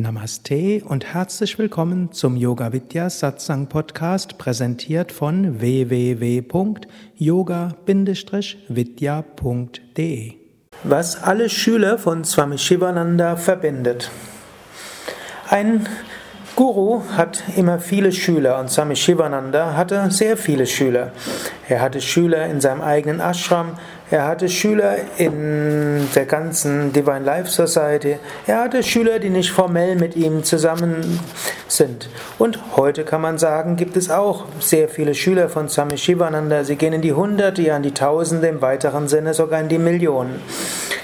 Namaste und herzlich willkommen zum Yoga Vidya Satsang Podcast, präsentiert von www.yoga-vidya.de. Was alle Schüler von Swami Shivananda verbindet. Ein Guru hat immer viele Schüler und Swami Shivananda hatte sehr viele Schüler. Er hatte Schüler in seinem eigenen Ashram, er hatte Schüler in der ganzen Divine Life Society, er hatte Schüler, die nicht formell mit ihm zusammen sind. Und heute kann man sagen, gibt es auch sehr viele Schüler von Swami Shivananda. Sie gehen in die Hunderte, ja in die Tausende, im weiteren Sinne sogar in die Millionen.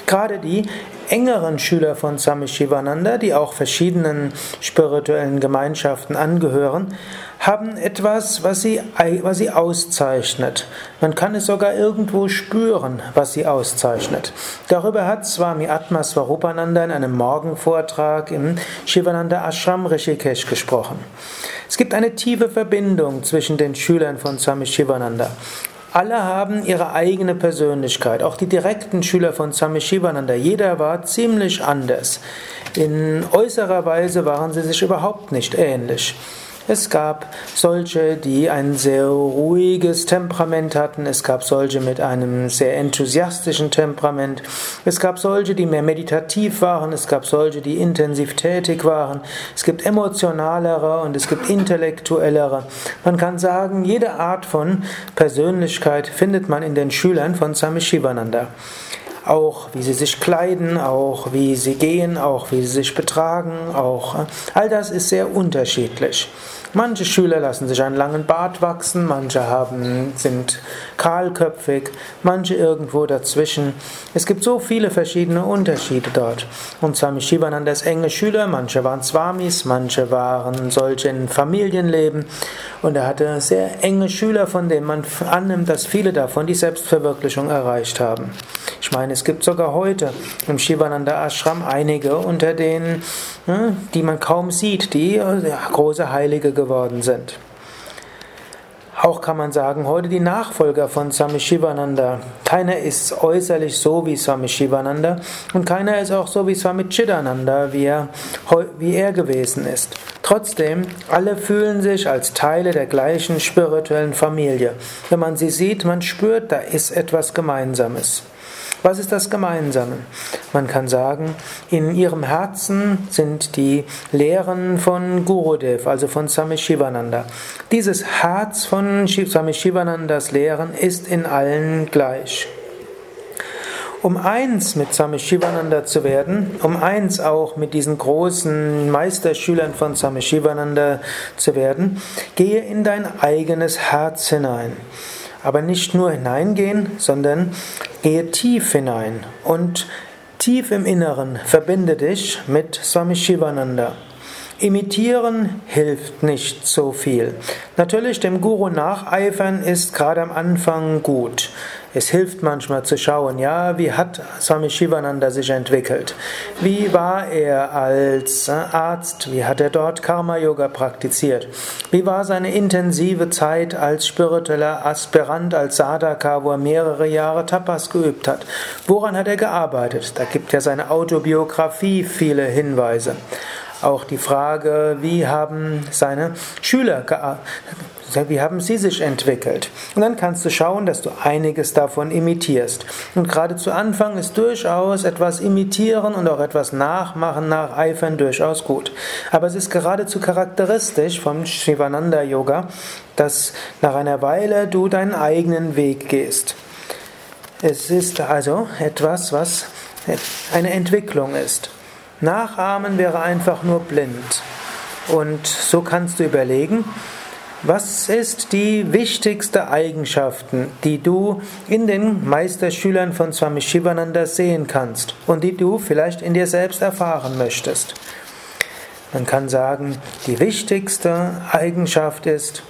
Gerade die engeren Schüler von Swami Shivananda, die auch verschiedenen spirituellen Gemeinschaften angehören, haben etwas, was sie, was sie auszeichnet. Man kann es sogar irgendwo spüren, was sie auszeichnet. Darüber hat Swami Atma Swarupananda in einem Morgenvortrag im Shivananda Ashram Rishikesh gesprochen. Es gibt eine tiefe Verbindung zwischen den Schülern von Swami Shivananda. Alle haben ihre eigene Persönlichkeit, auch die direkten Schüler von Swami Shivananda. Jeder war ziemlich anders. In äußerer Weise waren sie sich überhaupt nicht ähnlich. Es gab solche, die ein sehr ruhiges Temperament hatten. Es gab solche mit einem sehr enthusiastischen Temperament. Es gab solche, die mehr meditativ waren. Es gab solche, die intensiv tätig waren. Es gibt emotionalere und es gibt intellektuellere. Man kann sagen, jede Art von Persönlichkeit findet man in den Schülern von Swami Shivananda auch wie sie sich kleiden, auch wie sie gehen, auch wie sie sich betragen, auch äh, all das ist sehr unterschiedlich. Manche Schüler lassen sich einen langen Bart wachsen, manche haben, sind kahlköpfig, manche irgendwo dazwischen. Es gibt so viele verschiedene Unterschiede dort. Und Swami Shivananda ist enge Schüler, manche waren Swamis, manche waren solche in Familienleben. Und er hatte sehr enge Schüler, von denen man annimmt, dass viele davon die Selbstverwirklichung erreicht haben. Ich meine, es gibt sogar heute im Shivananda Ashram einige unter denen, hm, die man kaum sieht, die große Heilige geworden sind. Auch kann man sagen, heute die Nachfolger von Swami Shivananda. Keiner ist äußerlich so wie Swami Shivananda und keiner ist auch so wie Swami Chidananda, wie er, wie er gewesen ist. Trotzdem, alle fühlen sich als Teile der gleichen spirituellen Familie. Wenn man sie sieht, man spürt, da ist etwas Gemeinsames. Was ist das Gemeinsame? Man kann sagen, in ihrem Herzen sind die Lehren von Gurudev, also von Swami Shivananda. Dieses Herz von Swami Shivanandas Lehren ist in allen gleich. Um eins mit Swami Shivananda zu werden, um eins auch mit diesen großen Meisterschülern von Swami Shivananda zu werden, gehe in dein eigenes Herz hinein. Aber nicht nur hineingehen, sondern gehe tief hinein und tief im Inneren verbinde dich mit Swami Shivananda. Imitieren hilft nicht so viel. Natürlich, dem Guru nacheifern ist gerade am Anfang gut. Es hilft manchmal zu schauen, ja, wie hat Swami Shivananda sich entwickelt? Wie war er als äh, Arzt? Wie hat er dort Karma Yoga praktiziert? Wie war seine intensive Zeit als spiritueller Aspirant, als Sadhaka, wo er mehrere Jahre Tapas geübt hat? Woran hat er gearbeitet? Da gibt ja seine Autobiografie viele Hinweise. Auch die Frage, wie haben seine Schüler wie haben sie sich entwickelt? Und dann kannst du schauen, dass du einiges davon imitierst. Und gerade zu Anfang ist durchaus etwas imitieren und auch etwas nachmachen, nacheifern durchaus gut. Aber es ist geradezu charakteristisch vom Shivananda Yoga, dass nach einer Weile du deinen eigenen Weg gehst. Es ist also etwas, was eine Entwicklung ist. Nachahmen wäre einfach nur blind. Und so kannst du überlegen, was ist die wichtigste Eigenschaften, die du in den Meisterschülern von Swami Shivananda sehen kannst und die du vielleicht in dir selbst erfahren möchtest? Man kann sagen, die wichtigste Eigenschaft ist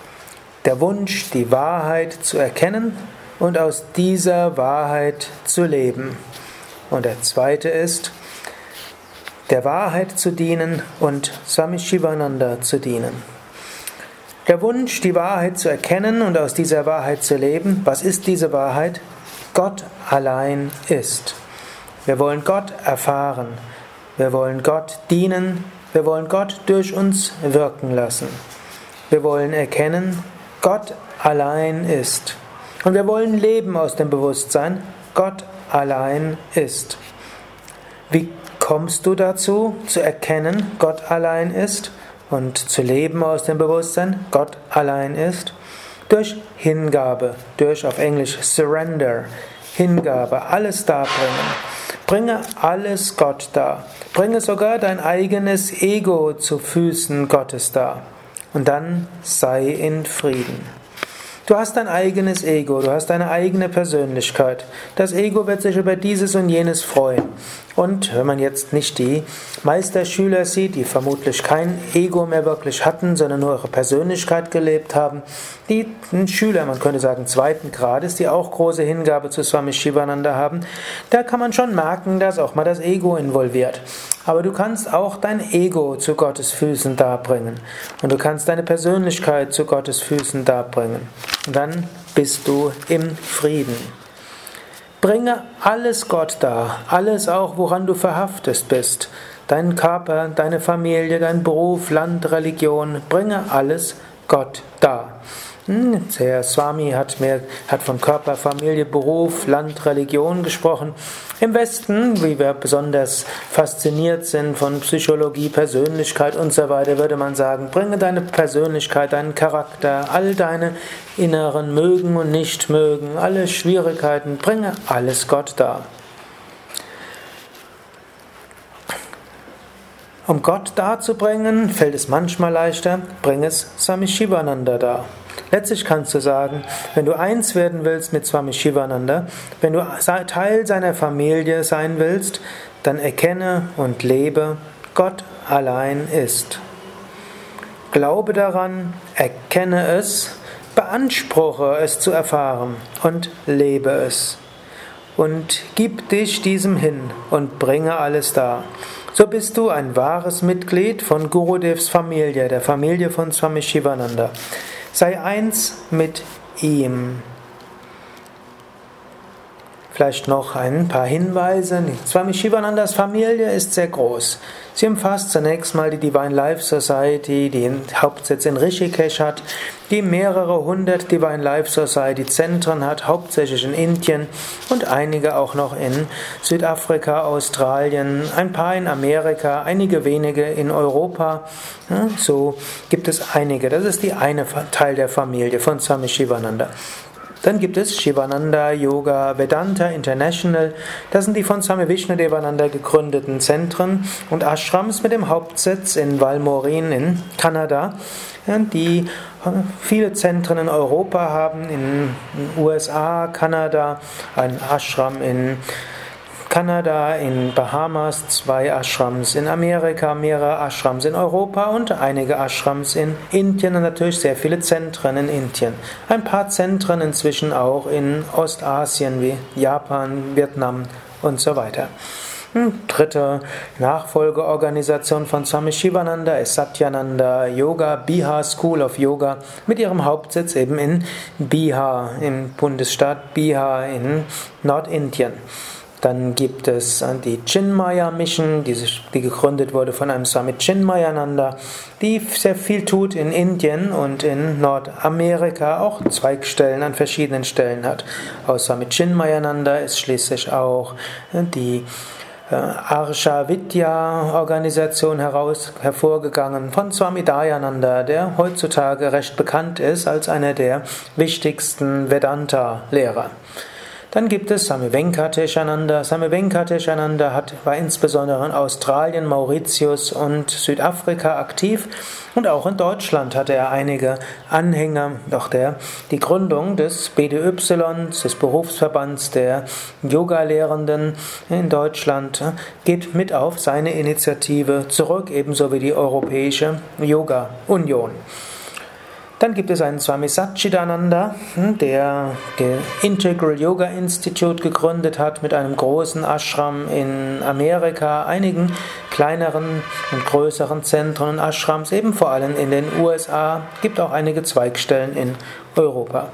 der Wunsch, die Wahrheit zu erkennen und aus dieser Wahrheit zu leben. Und der zweite ist, der Wahrheit zu dienen und Swami Shivananda zu dienen. Der Wunsch, die Wahrheit zu erkennen und aus dieser Wahrheit zu leben, was ist diese Wahrheit? Gott allein ist. Wir wollen Gott erfahren. Wir wollen Gott dienen. Wir wollen Gott durch uns wirken lassen. Wir wollen erkennen, Gott allein ist. Und wir wollen leben aus dem Bewusstsein, Gott allein ist. Wie kommst du dazu, zu erkennen, Gott allein ist und zu leben aus dem Bewusstsein, Gott allein ist? Durch Hingabe, durch auf Englisch Surrender, Hingabe, alles darbringen. Bringe alles Gott dar. Bringe sogar dein eigenes Ego zu Füßen Gottes dar. Und dann sei in Frieden. Du hast dein eigenes Ego, du hast deine eigene Persönlichkeit. Das Ego wird sich über dieses und jenes freuen. Und wenn man jetzt nicht die Meisterschüler sieht, die vermutlich kein Ego mehr wirklich hatten, sondern nur ihre Persönlichkeit gelebt haben, die Schüler, man könnte sagen zweiten Grades, die auch große Hingabe zu Swami Shivananda haben, da kann man schon merken, dass auch mal das Ego involviert. Aber du kannst auch dein Ego zu Gottes Füßen darbringen. Und du kannst deine Persönlichkeit zu Gottes Füßen darbringen. Und dann bist du im Frieden. Bringe alles Gott dar, alles auch, woran du verhaftet bist. Deinen Körper, deine Familie, dein Beruf, Land, Religion, bringe alles Gott dar. Hm, der Swami hat, mehr, hat von Körper, Familie, Beruf, Land, Religion gesprochen. Im Westen, wie wir besonders fasziniert sind von Psychologie, Persönlichkeit und so weiter, würde man sagen, bringe deine Persönlichkeit, deinen Charakter, all deine inneren Mögen und Nichtmögen, alle Schwierigkeiten, bringe alles Gott dar. Um Gott darzubringen, fällt es manchmal leichter, bring es Swami Shivananda dar. Letztlich kannst du sagen, wenn du eins werden willst mit Swami Shivananda, wenn du Teil seiner Familie sein willst, dann erkenne und lebe, Gott allein ist. Glaube daran, erkenne es, beanspruche es zu erfahren und lebe es. Und gib dich diesem hin und bringe alles dar. So bist du ein wahres Mitglied von Gurudevs Familie, der Familie von Swami Shivananda. Sei eins mit ihm. Vielleicht noch ein paar Hinweise. Swami Shivanandas Familie ist sehr groß. Sie umfasst zunächst mal die Divine Life Society, die den Hauptsitz in Rishikesh hat, die mehrere hundert Divine Life Society Zentren hat, hauptsächlich in Indien und einige auch noch in Südafrika, Australien, ein paar in Amerika, einige wenige in Europa. So gibt es einige. Das ist die eine Teil der Familie von Swami Shivananda. Dann gibt es Shivananda Yoga Vedanta International. Das sind die von Swami Vishnudevananda gegründeten Zentren und Ashrams mit dem Hauptsitz in Valmorin in Kanada, die viele Zentren in Europa haben, in den USA, Kanada, ein Ashram in Kanada, in Bahamas, zwei Ashrams in Amerika, mehrere Ashrams in Europa und einige Ashrams in Indien und natürlich sehr viele Zentren in Indien. Ein paar Zentren inzwischen auch in Ostasien wie Japan, Vietnam und so weiter. Hm, dritte Nachfolgeorganisation von Swami Shivananda ist Satyananda Yoga, Bihar School of Yoga, mit ihrem Hauptsitz eben in Bihar, im Bundesstaat Bihar in Nordindien. Dann gibt es äh, die Chinmaya Mission, die, die gegründet wurde von einem Swami Chinmayananda, die sehr viel tut in Indien und in Nordamerika, auch Zweigstellen an verschiedenen Stellen hat. Aus Swami Chinmayananda ist schließlich auch äh, die äh, Arsha Vidya Organisation heraus, hervorgegangen von Swami Dayananda, der heutzutage recht bekannt ist als einer der wichtigsten Vedanta-Lehrer. Dann gibt es Sami Venkateshananda. Sami Venkateshananda hat, war insbesondere in Australien, Mauritius und Südafrika aktiv und auch in Deutschland hatte er einige Anhänger. Doch der, die Gründung des BDY, des Berufsverbands der Yoga-Lehrenden in Deutschland, geht mit auf seine Initiative zurück, ebenso wie die Europäische Yoga-Union. Dann gibt es einen Swami Satchidananda, hm, der Integral Yoga Institute gegründet hat mit einem großen Ashram in Amerika, einigen kleineren und größeren Zentren und Ashrams, eben vor allem in den USA, gibt auch einige Zweigstellen in Europa.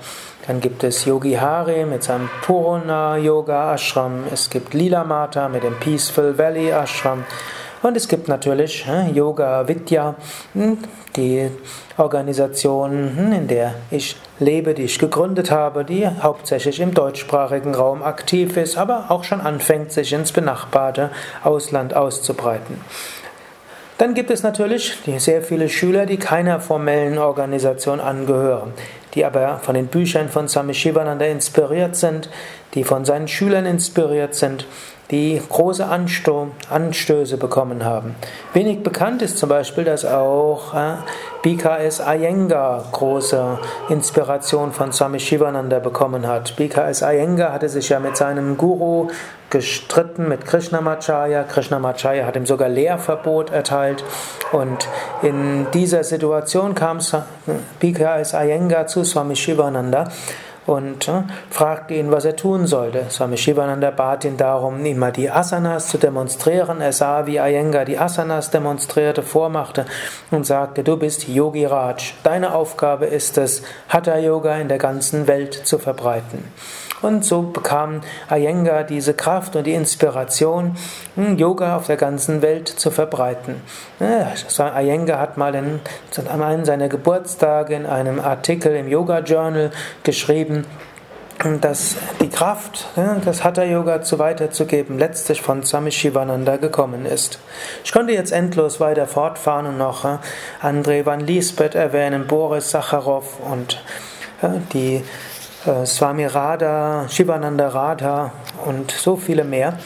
Dann gibt es Yogi Hari mit seinem Purana Yoga Ashram, es gibt Lila Mata mit dem Peaceful Valley Ashram, Und es gibt natürlich Yoga Vidya, hm, die Organisation, hm, in der ich lebe, die ich gegründet habe, die hauptsächlich im deutschsprachigen Raum aktiv ist, aber auch schon anfängt, sich ins benachbarte Ausland auszubreiten. Dann gibt es natürlich sehr viele Schüler, die keiner formellen Organisation angehören, die aber von den Büchern von Swami Shivananda inspiriert sind, die von seinen Schülern inspiriert sind, die große Anstöße bekommen haben. Wenig bekannt ist zum Beispiel, dass auch äh, BKS Iyengar große Inspiration von Swami Shivananda bekommen hat. BKS Iyengar hatte sich ja mit seinem Guru gestritten, mit Krishnamacharya. Krishnamacharya hat ihm sogar Lehrverbot erteilt. Und in dieser Situation kam BKS Iyengar zu Swami Shivananda und äh, fragte ihn, was er tun sollte. Swami Shivananda bat ihn darum, ihm mal die Asanas zu demonstrieren. Er sah, wie Iyengar die Asanas demonstrierte, vormachte und sagte, du bist Yogi Raj. Deine Aufgabe ist es, Hatha Yoga in der ganzen Welt zu verbreiten. Und so bekam Iyengar diese Kraft und die Inspiration, hm, Yoga auf der ganzen Welt zu verbreiten. Iyengar hat mal in, an einem seiner Geburtstage in einem Artikel im Yoga Journal geschrieben, dass die Kraft, das Hatha Yoga zu weiterzugeben, letztlich von Swami Shivananda gekommen ist. Ich konnte jetzt endlos weiter fortfahren und noch André van Liesbeth erwähnen, Boris Sacharow und die äh, Swami Radha, Shivananda Radha und so viele mehr.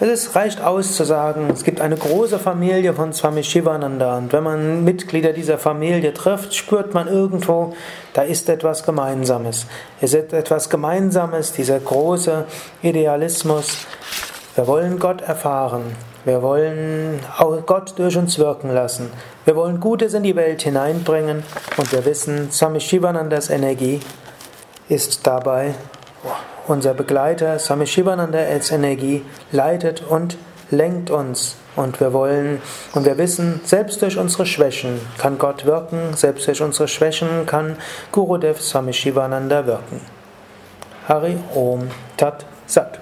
Es reicht aus zu sagen, es gibt eine große Familie von Swami Shivananda und wenn man Mitglieder dieser Familie trifft, spürt man irgendwo, da ist etwas Gemeinsames. Es ist etwas Gemeinsames, dieser große Idealismus. Wir wollen Gott erfahren. Wir wollen Gott durch uns wirken lassen. Wir wollen Gutes in die Welt hineinbringen und wir wissen, Swami Shivanandas Energie ist dabei unser Begleiter. Swami Shivananda als Energie leitet und lenkt uns. Und wir wollen und wir wissen, selbst durch unsere Schwächen kann Gott wirken, selbst durch unsere Schwächen kann Gurudev Swami Shivananda wirken. Hari Om Tat Sat.